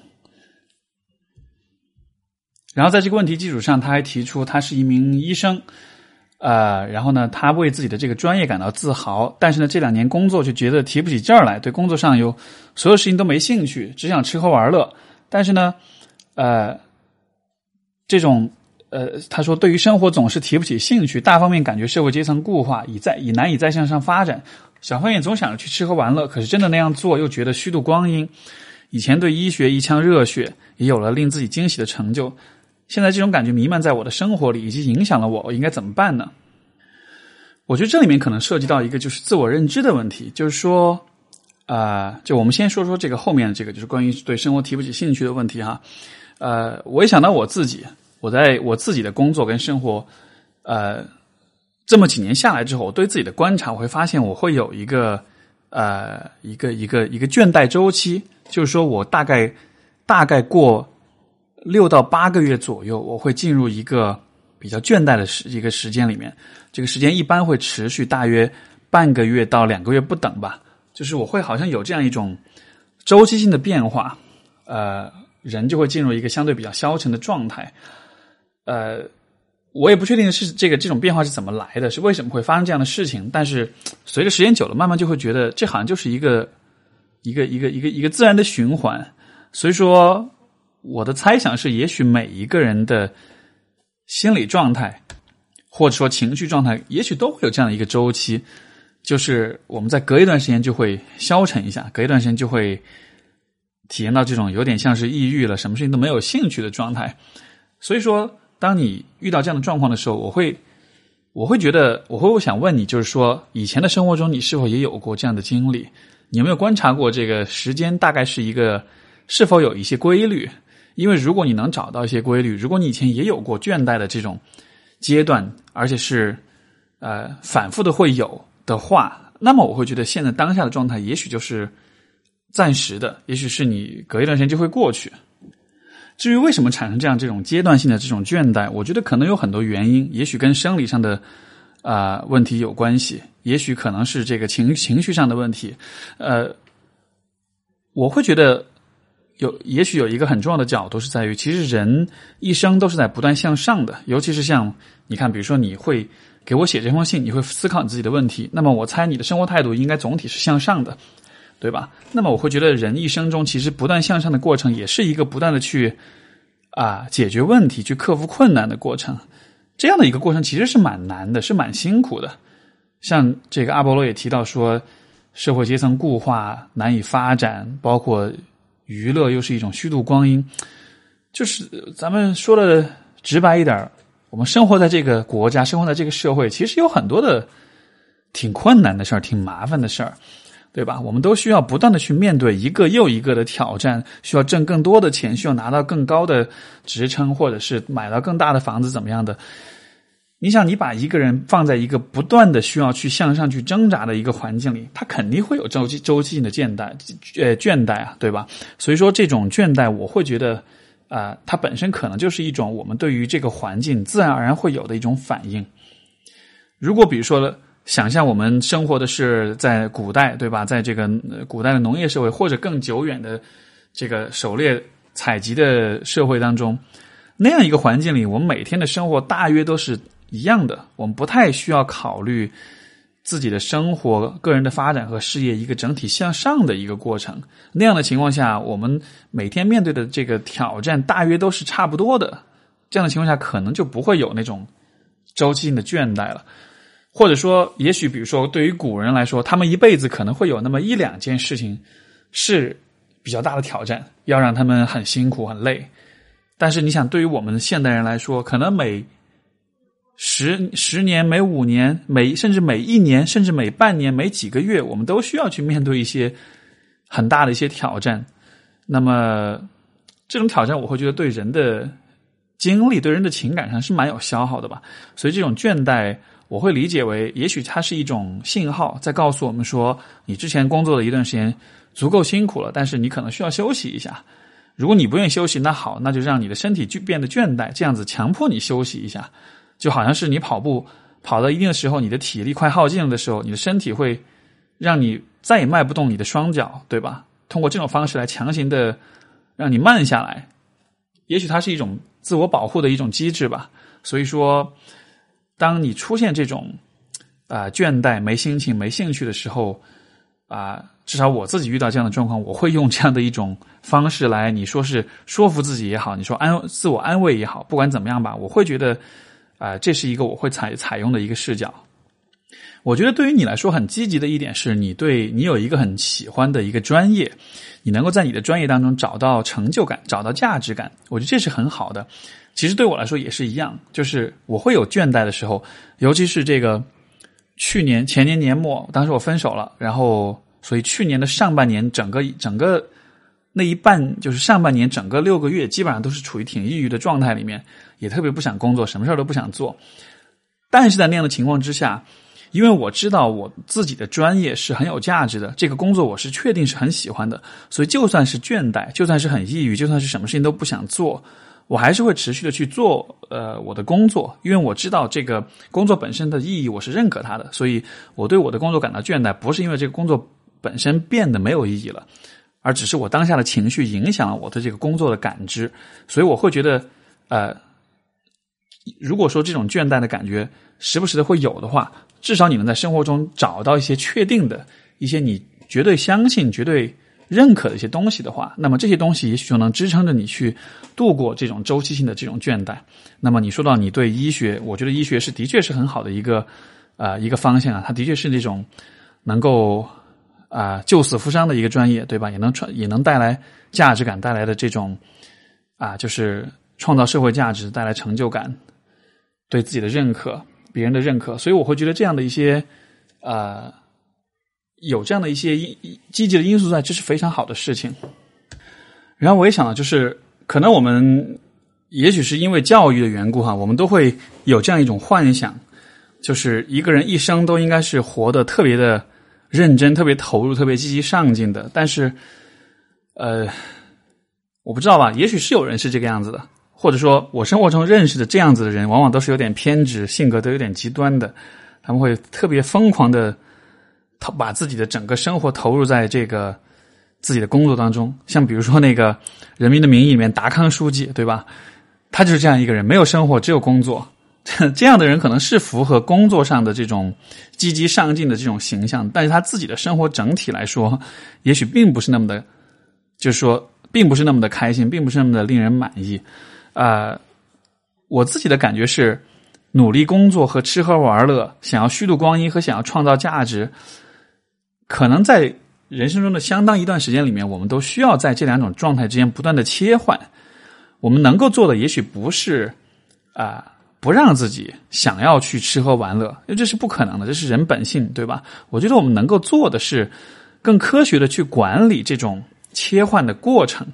然后在这个问题基础上，他还提出他是一名医生，呃，然后呢，他为自己的这个专业感到自豪，但是呢，这两年工作就觉得提不起劲儿来，对工作上有所有事情都没兴趣，只想吃喝玩乐。但是呢，呃，这种呃，他说对于生活总是提不起兴趣，大方面感觉社会阶层固化，已在已难以再向上发展。小方面总想着去吃喝玩乐，可是真的那样做又觉得虚度光阴。以前对医学一腔热血，也有了令自己惊喜的成就。现在这种感觉弥漫在我的生活里，已经影响了我，我应该怎么办呢？我觉得这里面可能涉及到一个就是自我认知的问题，就是说，啊，就我们先说说这个后面的这个，就是关于对生活提不起兴趣的问题哈。呃，我一想到我自己，我在我自己的工作跟生活，呃，这么几年下来之后，我对自己的观察，我会发现我会有一个呃一个一个一个倦怠周期，就是说我大概大概过。六到八个月左右，我会进入一个比较倦怠的时一个时间里面。这个时间一般会持续大约半个月到两个月不等吧。就是我会好像有这样一种周期性的变化，呃，人就会进入一个相对比较消沉的状态。呃，我也不确定是这个这种变化是怎么来的，是为什么会发生这样的事情。但是随着时间久了，慢慢就会觉得这好像就是一个一个一个一个一个自然的循环。所以说。我的猜想是，也许每一个人的心理状态，或者说情绪状态，也许都会有这样的一个周期，就是我们在隔一段时间就会消沉一下，隔一段时间就会体验到这种有点像是抑郁了，什么事情都没有兴趣的状态。所以说，当你遇到这样的状况的时候，我会我会觉得，我会想问你，就是说，以前的生活中你是否也有过这样的经历？你有没有观察过这个时间大概是一个是否有一些规律？因为如果你能找到一些规律，如果你以前也有过倦怠的这种阶段，而且是呃反复的会有的话，那么我会觉得现在当下的状态也许就是暂时的，也许是你隔一段时间就会过去。至于为什么产生这样这种阶段性的这种倦怠，我觉得可能有很多原因，也许跟生理上的啊问题有关系，也许可能是这个情情绪上的问题。呃，我会觉得。有，也许有一个很重要的角度是在于，其实人一生都是在不断向上的。尤其是像你看，比如说你会给我写这封信，你会思考你自己的问题，那么我猜你的生活态度应该总体是向上的，对吧？那么我会觉得人一生中其实不断向上的过程，也是一个不断的去啊解决问题、去克服困难的过程。这样的一个过程其实是蛮难的，是蛮辛苦的。像这个阿波罗也提到说，社会阶层固化难以发展，包括。娱乐，又是一种虚度光阴。就是咱们说的直白一点，我们生活在这个国家，生活在这个社会，其实有很多的挺困难的事儿，挺麻烦的事儿，对吧？我们都需要不断的去面对一个又一个的挑战，需要挣更多的钱，需要拿到更高的职称，或者是买到更大的房子，怎么样的？你想，你把一个人放在一个不断的需要去向上去挣扎的一个环境里，他肯定会有周期周期性的倦怠，呃，倦怠啊，对吧？所以说，这种倦怠，我会觉得，啊，它本身可能就是一种我们对于这个环境自然而然会有的一种反应。如果比如说，想象我们生活的是在古代，对吧？在这个古代的农业社会，或者更久远的这个狩猎采集的社会当中，那样一个环境里，我们每天的生活大约都是。一样的，我们不太需要考虑自己的生活、个人的发展和事业一个整体向上的一个过程。那样的情况下，我们每天面对的这个挑战大约都是差不多的。这样的情况下，可能就不会有那种周期性的倦怠了。或者说，也许比如说，对于古人来说，他们一辈子可能会有那么一两件事情是比较大的挑战，要让他们很辛苦、很累。但是，你想，对于我们现代人来说，可能每十十年、每五年、每甚至每一年、甚至每半年、每几个月，我们都需要去面对一些很大的一些挑战。那么，这种挑战，我会觉得对人的精力、对人的情感上是蛮有消耗的吧。所以，这种倦怠，我会理解为，也许它是一种信号，在告诉我们说，你之前工作的一段时间足够辛苦了，但是你可能需要休息一下。如果你不愿意休息，那好，那就让你的身体就变得倦怠，这样子强迫你休息一下。就好像是你跑步跑到一定的时候，你的体力快耗尽了的时候，你的身体会让你再也迈不动你的双脚，对吧？通过这种方式来强行的让你慢下来，也许它是一种自我保护的一种机制吧。所以说，当你出现这种啊倦怠、没心情、没兴趣的时候，啊，至少我自己遇到这样的状况，我会用这样的一种方式来，你说是说服自己也好，你说安自我安慰也好，不管怎么样吧，我会觉得。啊，这是一个我会采采用的一个视角。我觉得对于你来说很积极的一点是，你对你有一个很喜欢的一个专业，你能够在你的专业当中找到成就感，找到价值感。我觉得这是很好的。其实对我来说也是一样，就是我会有倦怠的时候，尤其是这个去年前年年末，当时我分手了，然后所以去年的上半年，整个整个。那一半就是上半年整个六个月，基本上都是处于挺抑郁的状态里面，也特别不想工作，什么事儿都不想做。但是在那样的情况之下，因为我知道我自己的专业是很有价值的，这个工作我是确定是很喜欢的，所以就算是倦怠，就算是很抑郁，就算是什么事情都不想做，我还是会持续的去做呃我的工作，因为我知道这个工作本身的意义，我是认可它的，所以我对我的工作感到倦怠，不是因为这个工作本身变得没有意义了。而只是我当下的情绪影响了我对这个工作的感知，所以我会觉得，呃，如果说这种倦怠的感觉时不时的会有的话，至少你能在生活中找到一些确定的一些你绝对相信、绝对认可的一些东西的话，那么这些东西也许就能支撑着你去度过这种周期性的这种倦怠。那么你说到你对医学，我觉得医学是的确是很好的一个呃一个方向啊，它的确是那种能够。啊，救死扶伤的一个专业，对吧？也能创，也能带来价值感，带来的这种啊，就是创造社会价值，带来成就感，对自己的认可，别人的认可。所以我会觉得这样的一些呃，有这样的一些积极的因素在，这是非常好的事情。然后我也想到，就是可能我们也许是因为教育的缘故哈，我们都会有这样一种幻想，就是一个人一生都应该是活得特别的。认真、特别投入、特别积极上进的，但是，呃，我不知道吧？也许是有人是这个样子的，或者说我生活中认识的这样子的人，往往都是有点偏执、性格都有点极端的。他们会特别疯狂的投把自己的整个生活投入在这个自己的工作当中。像比如说那个《人民的名义》里面达康书记，对吧？他就是这样一个人，没有生活，只有工作。这样的人可能是符合工作上的这种积极上进的这种形象，但是他自己的生活整体来说，也许并不是那么的，就是说，并不是那么的开心，并不是那么的令人满意。啊，我自己的感觉是，努力工作和吃喝玩乐，想要虚度光阴和想要创造价值，可能在人生中的相当一段时间里面，我们都需要在这两种状态之间不断的切换。我们能够做的，也许不是啊，不让自己想要去吃喝玩乐，因为这是不可能的，这是人本性，对吧？我觉得我们能够做的是更科学的去管理这种切换的过程。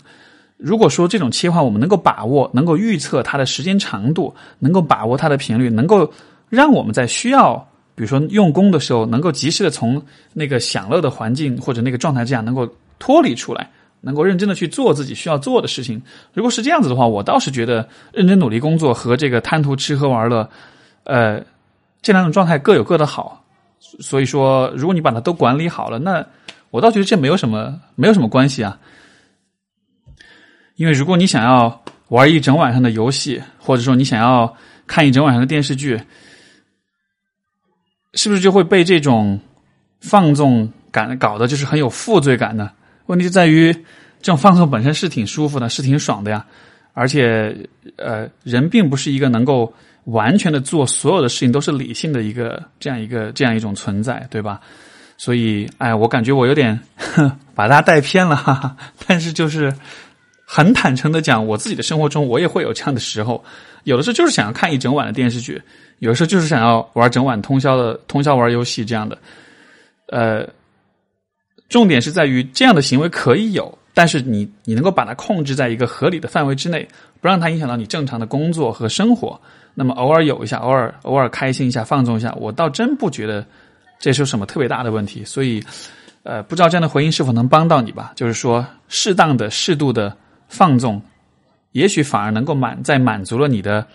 如果说这种切换我们能够把握，能够预测它的时间长度，能够把握它的频率，能够让我们在需要。比如说用功的时候，能够及时的从那个享乐的环境或者那个状态之下，能够脱离出来，能够认真的去做自己需要做的事情。如果是这样子的话，我倒是觉得认真努力工作和这个贪图吃喝玩乐，呃，这两种状态各有各的好。所以说，如果你把它都管理好了，那我倒觉得这没有什么没有什么关系啊。因为如果你想要玩一整晚上的游戏，或者说你想要看一整晚上的电视剧。是不是就会被这种放纵感搞得就是很有负罪感呢？问题就在于，这种放纵本身是挺舒服的，是挺爽的呀。而且，呃，人并不是一个能够完全的做所有的事情都是理性的一个这样一个这样一种存在，对吧？所以，哎，我感觉我有点 把大家带偏了，哈哈。但是，就是很坦诚的讲，我自己的生活中我也会有这样的时候，有的时候就是想要看一整晚的电视剧。有的时候就是想要玩整晚通宵的通宵玩游戏这样的，呃，重点是在于这样的行为可以有，但是你你能够把它控制在一个合理的范围之内，不让它影响到你正常的工作和生活。那么偶尔有一下，偶尔偶尔开心一下，放纵一下，我倒真不觉得这是有什么特别大的问题。所以，呃，不知道这样的回应是否能帮到你吧？就是说，适当的、适度的放纵，也许反而能够满在满足了你的。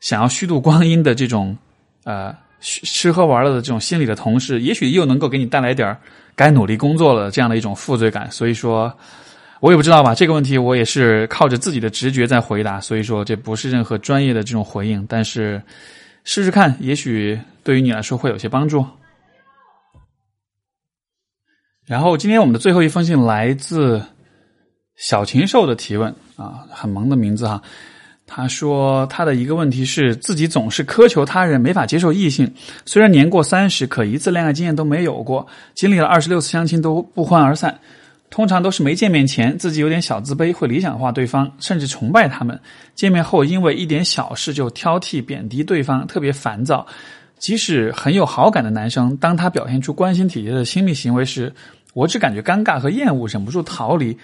想要虚度光阴的这种，呃，吃喝玩乐的这种心理的同时，也许又能够给你带来点该努力工作了这样的一种负罪感。所以说，我也不知道吧。这个问题我也是靠着自己的直觉在回答。所以说，这不是任何专业的这种回应。但是试试看，也许对于你来说会有些帮助。然后今天我们的最后一封信来自小禽兽的提问啊，很萌的名字哈。他说，他的一个问题是自己总是苛求他人，没法接受异性。虽然年过三十，可一次恋爱经验都没有过，经历了二十六次相亲都不欢而散。通常都是没见面前自己有点小自卑，会理想化对方，甚至崇拜他们；见面后因为一点小事就挑剔贬低对方，特别烦躁。即使很有好感的男生，当他表现出关心体贴的亲密行为时，我只感觉尴尬和厌恶，忍不住逃离。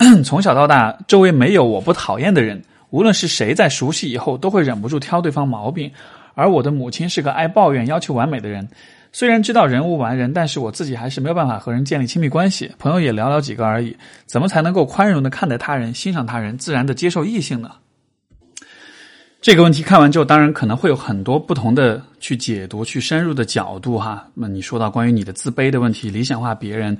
从小到大，周围没有我不讨厌的人。无论是谁在熟悉以后，都会忍不住挑对方毛病。而我的母亲是个爱抱怨、要求完美的人。虽然知道人无完人，但是我自己还是没有办法和人建立亲密关系。朋友也寥寥几个而已。怎么才能够宽容的看待他人、欣赏他人、自然的接受异性呢？这个问题看完之后，当然可能会有很多不同的去解读、去深入的角度哈。那你说到关于你的自卑的问题、理想化别人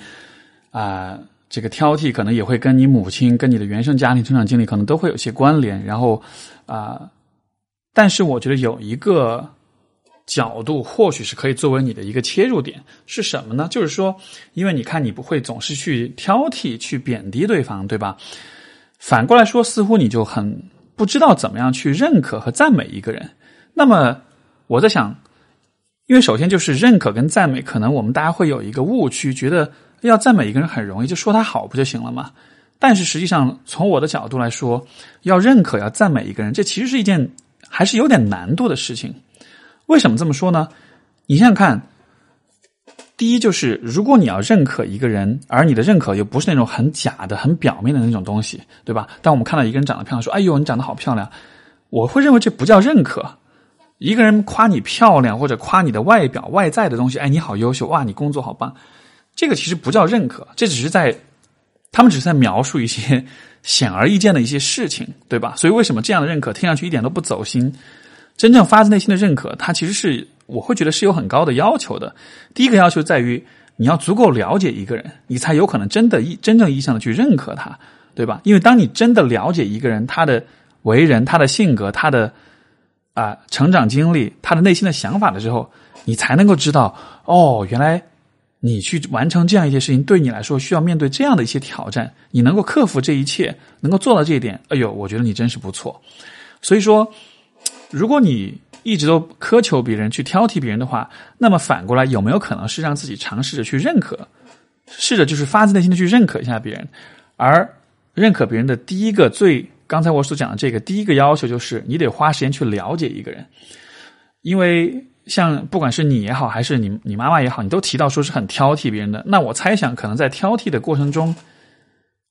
啊。这个挑剔可能也会跟你母亲、跟你的原生家庭成长经历可能都会有些关联。然后啊，但是我觉得有一个角度或许是可以作为你的一个切入点，是什么呢？就是说，因为你看你不会总是去挑剔、去贬低对方，对吧？反过来说，似乎你就很不知道怎么样去认可和赞美一个人。那么我在想，因为首先就是认可跟赞美，可能我们大家会有一个误区，觉得。要赞美一个人很容易，就说他好不就行了吗？但是实际上，从我的角度来说，要认可、要赞美一个人，这其实是一件还是有点难度的事情。为什么这么说呢？你想想看，第一就是，如果你要认可一个人，而你的认可又不是那种很假的、很表面的那种东西，对吧？当我们看到一个人长得漂亮，说：“哎呦，你长得好漂亮。”我会认为这不叫认可。一个人夸你漂亮，或者夸你的外表、外在的东西，哎，你好优秀，哇，你工作好棒。这个其实不叫认可，这只是在，他们只是在描述一些 显而易见的一些事情，对吧？所以为什么这样的认可听上去一点都不走心？真正发自内心的认可，它其实是我会觉得是有很高的要求的。第一个要求在于你要足够了解一个人，你才有可能真的、意真正意义上的去认可他，对吧？因为当你真的了解一个人，他的为人、他的性格、他的啊成长经历、他的内心的想法的时候，你才能够知道哦，原来。你去完成这样一些事情，对你来说需要面对这样的一些挑战，你能够克服这一切，能够做到这一点，哎呦，我觉得你真是不错。所以说，如果你一直都苛求别人、去挑剔别人的话，那么反过来有没有可能是让自己尝试着去认可试着就是发自内心的去认可一下别人，而认可别人的第一个最刚才我所讲的这个第一个要求就是你得花时间去了解一个人，因为像不管是你也好，还是你你妈妈也好，你都提到说是很挑剔别人的，那我猜想可能在挑剔的过程中，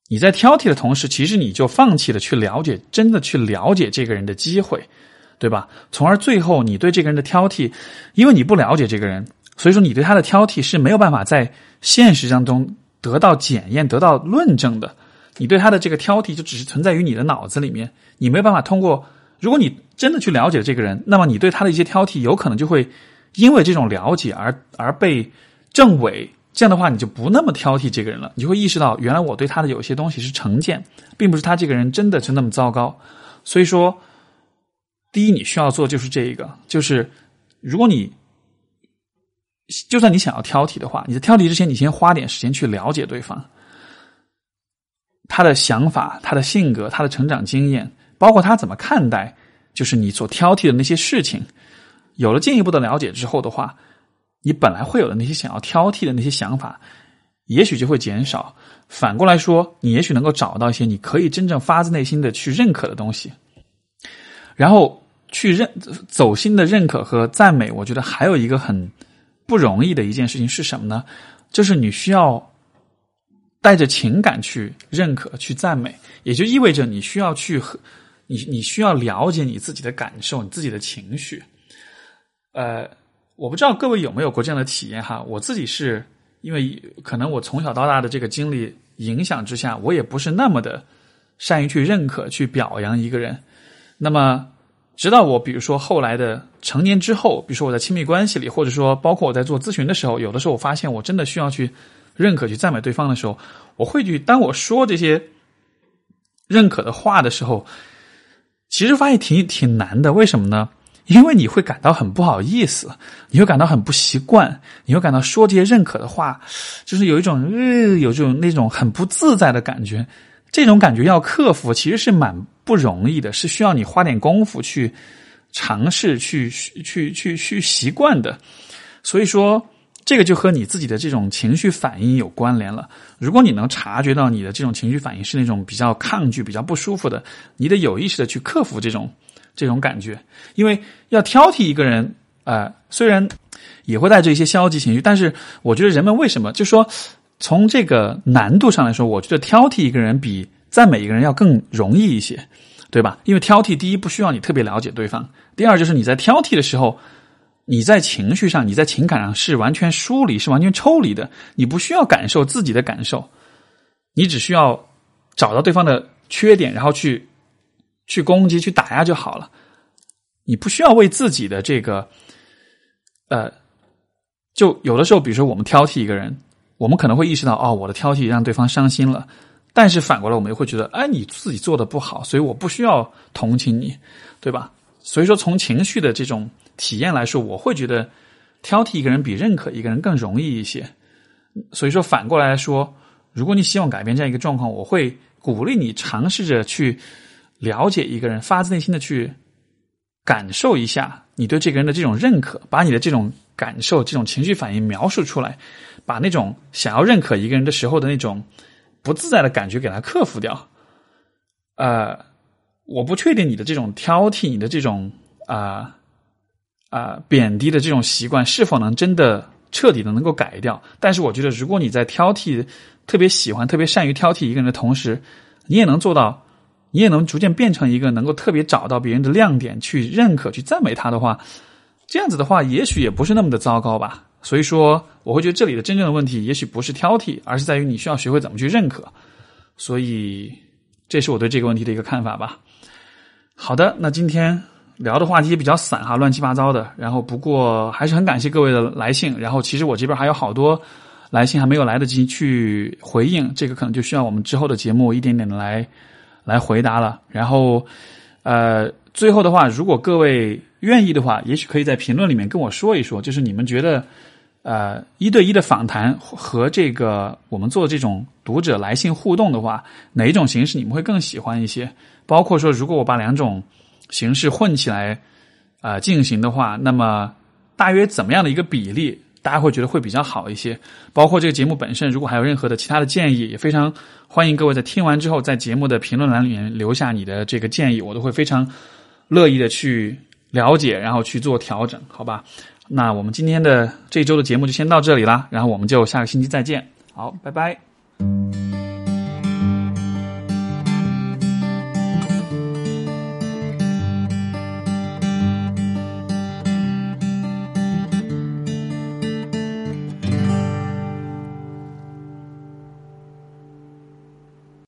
你在挑剔的同时，其实你就放弃了去了解真的去了解这个人的机会，对吧？从而最后你对这个人的挑剔，因为你不了解这个人。所以说，你对他的挑剔是没有办法在现实当中得到检验、得到论证的。你对他的这个挑剔就只是存在于你的脑子里面，你没有办法通过。如果你真的去了解这个人，那么你对他的一些挑剔，有可能就会因为这种了解而而被证伪。这样的话，你就不那么挑剔这个人了。你会意识到，原来我对他的有些东西是成见，并不是他这个人真的是那么糟糕。所以说，第一，你需要做就是这一个，就是如果你。就算你想要挑剔的话，你在挑剔之前，你先花点时间去了解对方，他的想法、他的性格、他的成长经验，包括他怎么看待，就是你所挑剔的那些事情。有了进一步的了解之后的话，你本来会有的那些想要挑剔的那些想法，也许就会减少。反过来说，你也许能够找到一些你可以真正发自内心的去认可的东西，然后去认走心的认可和赞美。我觉得还有一个很。不容易的一件事情是什么呢？就是你需要带着情感去认可、去赞美，也就意味着你需要去和你，你需要了解你自己的感受、你自己的情绪。呃，我不知道各位有没有过这样的体验哈？我自己是因为可能我从小到大的这个经历影响之下，我也不是那么的善于去认可、去表扬一个人。那么。直到我，比如说后来的成年之后，比如说我在亲密关系里，或者说包括我在做咨询的时候，有的时候我发现我真的需要去认可、去赞美对方的时候，我会去当我说这些认可的话的时候，其实发现挺挺难的。为什么呢？因为你会感到很不好意思，你会感到很不习惯，你会感到说这些认可的话，就是有一种呃，有这种那种很不自在的感觉。这种感觉要克服，其实是蛮不容易的，是需要你花点功夫去尝试、去去去去习惯的。所以说，这个就和你自己的这种情绪反应有关联了。如果你能察觉到你的这种情绪反应是那种比较抗拒、比较不舒服的，你得有意识的去克服这种这种感觉。因为要挑剔一个人，呃，虽然也会带着一些消极情绪，但是我觉得人们为什么就说？从这个难度上来说，我觉得挑剔一个人比赞美一个人要更容易一些，对吧？因为挑剔第一不需要你特别了解对方，第二就是你在挑剔的时候，你在情绪上、你在情感上是完全疏离、是完全抽离的，你不需要感受自己的感受，你只需要找到对方的缺点，然后去去攻击、去打压就好了。你不需要为自己的这个，呃，就有的时候，比如说我们挑剔一个人。我们可能会意识到，哦，我的挑剔让对方伤心了，但是反过来，我们又会觉得，哎，你自己做的不好，所以我不需要同情你，对吧？所以说，从情绪的这种体验来说，我会觉得挑剔一个人比认可一个人更容易一些。所以说，反过来说，如果你希望改变这样一个状况，我会鼓励你尝试着去了解一个人，发自内心的去感受一下你对这个人的这种认可，把你的这种感受、这种情绪反应描述出来。把那种想要认可一个人的时候的那种不自在的感觉给他克服掉。呃，我不确定你的这种挑剔，你的这种啊啊贬低的这种习惯是否能真的彻底的能够改掉。但是我觉得，如果你在挑剔，特别喜欢、特别善于挑剔一个人的同时，你也能做到，你也能逐渐变成一个能够特别找到别人的亮点，去认可、去赞美他的话，这样子的话，也许也不是那么的糟糕吧。所以说，我会觉得这里的真正的问题，也许不是挑剔，而是在于你需要学会怎么去认可。所以，这是我对这个问题的一个看法吧。好的，那今天聊的话题也比较散哈，乱七八糟的。然后，不过还是很感谢各位的来信。然后，其实我这边还有好多来信还没有来得及去回应，这个可能就需要我们之后的节目一点点的来来回答了。然后，呃，最后的话，如果各位愿意的话，也许可以在评论里面跟我说一说，就是你们觉得。呃一对一的访谈和这个我们做这种读者来信互动的话哪一种形式你们会更喜欢一些？包括说如果我把两种形式混起来啊进行的话那么大约怎么样的一个比例大家会觉得会比较好一些？包括这个节目本身如果还有任何的其他的建议也非常欢迎各位在听完之后在节目的评论栏里面留下你的这个建议我都会非常乐意的去了解然后去做调整好吧？那我们今天的这周的节目就先到这里啦然后我们就下个星期再见。好拜拜。